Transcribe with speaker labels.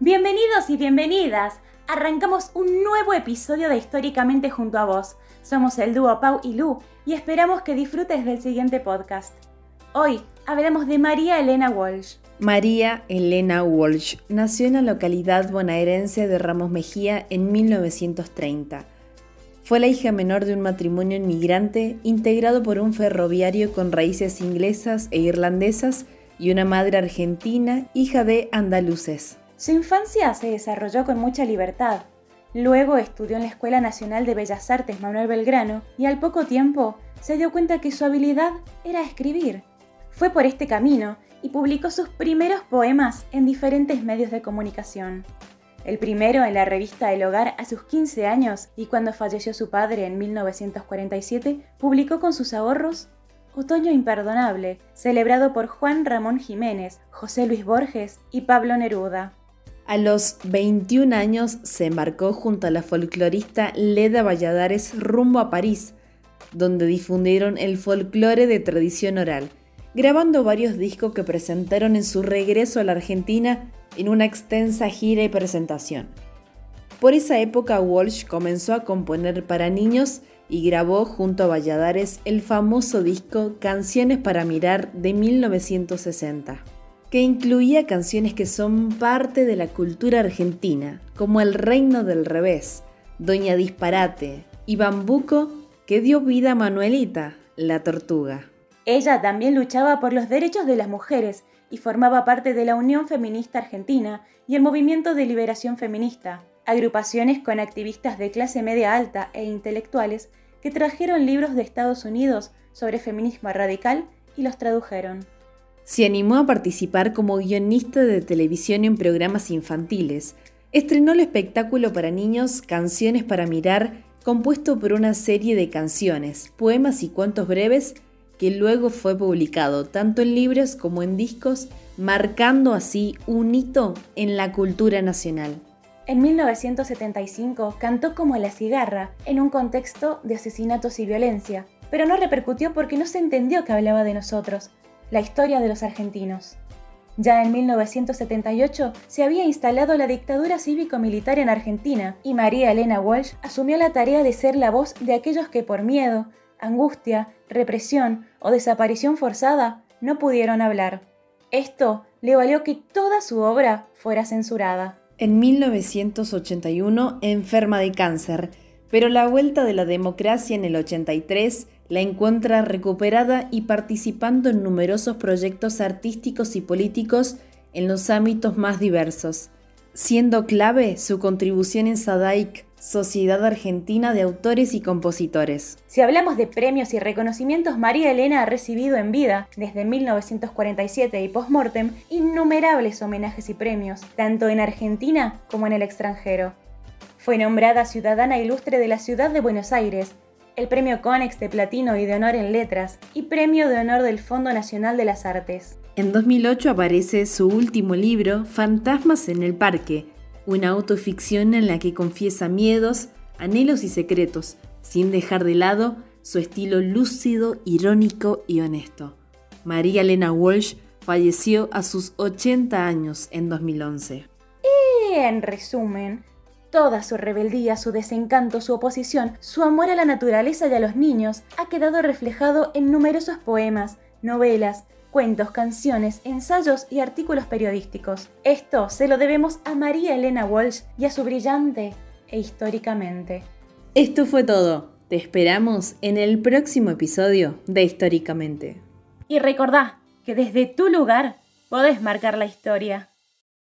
Speaker 1: Bienvenidos y bienvenidas. Arrancamos un nuevo episodio de Históricamente junto a vos. Somos el dúo Pau y Lu y esperamos que disfrutes del siguiente podcast. Hoy hablamos de María Elena Walsh.
Speaker 2: María Elena Walsh nació en la localidad bonaerense de Ramos Mejía en 1930. Fue la hija menor de un matrimonio inmigrante integrado por un ferroviario con raíces inglesas e irlandesas y una madre argentina, hija de andaluces.
Speaker 1: Su infancia se desarrolló con mucha libertad. Luego estudió en la Escuela Nacional de Bellas Artes Manuel Belgrano y al poco tiempo se dio cuenta que su habilidad era escribir. Fue por este camino y publicó sus primeros poemas en diferentes medios de comunicación. El primero en la revista El Hogar a sus 15 años y cuando falleció su padre en 1947, publicó con sus ahorros Otoño Imperdonable, celebrado por Juan Ramón Jiménez, José Luis Borges y Pablo Neruda.
Speaker 2: A los 21 años se embarcó junto a la folclorista Leda Valladares rumbo a París, donde difundieron el folclore de tradición oral, grabando varios discos que presentaron en su regreso a la Argentina en una extensa gira y presentación. Por esa época Walsh comenzó a componer para niños y grabó junto a Valladares el famoso disco Canciones para Mirar de 1960 que incluía canciones que son parte de la cultura argentina, como El Reino del Revés, Doña Disparate y Bambuco, que dio vida a Manuelita, la tortuga.
Speaker 1: Ella también luchaba por los derechos de las mujeres y formaba parte de la Unión Feminista Argentina y el Movimiento de Liberación Feminista, agrupaciones con activistas de clase media alta e intelectuales que trajeron libros de Estados Unidos sobre feminismo radical y los tradujeron.
Speaker 2: Se animó a participar como guionista de televisión en programas infantiles. Estrenó el espectáculo para niños Canciones para Mirar, compuesto por una serie de canciones, poemas y cuentos breves que luego fue publicado tanto en libros como en discos, marcando así un hito en la cultura nacional.
Speaker 1: En 1975 cantó como La cigarra en un contexto de asesinatos y violencia, pero no repercutió porque no se entendió que hablaba de nosotros, la historia de los argentinos. Ya en 1978 se había instalado la dictadura cívico-militar en Argentina y María Elena Walsh asumió la tarea de ser la voz de aquellos que por miedo, angustia, represión o desaparición forzada no pudieron hablar. Esto le valió que toda su obra fuera censurada.
Speaker 2: En 1981 enferma de cáncer, pero la vuelta de la democracia en el 83 la encuentra recuperada y participando en numerosos proyectos artísticos y políticos en los ámbitos más diversos, siendo clave su contribución en SADAIC, Sociedad Argentina de Autores y Compositores.
Speaker 1: Si hablamos de premios y reconocimientos, María Elena ha recibido en vida, desde 1947 y post-mortem, innumerables homenajes y premios, tanto en Argentina como en el extranjero. Fue nombrada Ciudadana Ilustre de la Ciudad de Buenos Aires, el Premio Conex de Platino y de Honor en Letras y Premio de Honor del Fondo Nacional de las Artes.
Speaker 2: En 2008 aparece su último libro, Fantasmas en el Parque, una autoficción en la que confiesa miedos, anhelos y secretos, sin dejar de lado su estilo lúcido, irónico y honesto. María Elena Walsh falleció a sus 80 años en 2011.
Speaker 1: Y en resumen, Toda su rebeldía, su desencanto, su oposición, su amor a la naturaleza y a los niños ha quedado reflejado en numerosos poemas, novelas, cuentos, canciones, ensayos y artículos periodísticos. Esto se lo debemos a María Elena Walsh y a su brillante e históricamente.
Speaker 2: Esto fue todo. Te esperamos en el próximo episodio de Históricamente.
Speaker 1: Y recordá que desde tu lugar podés marcar la historia.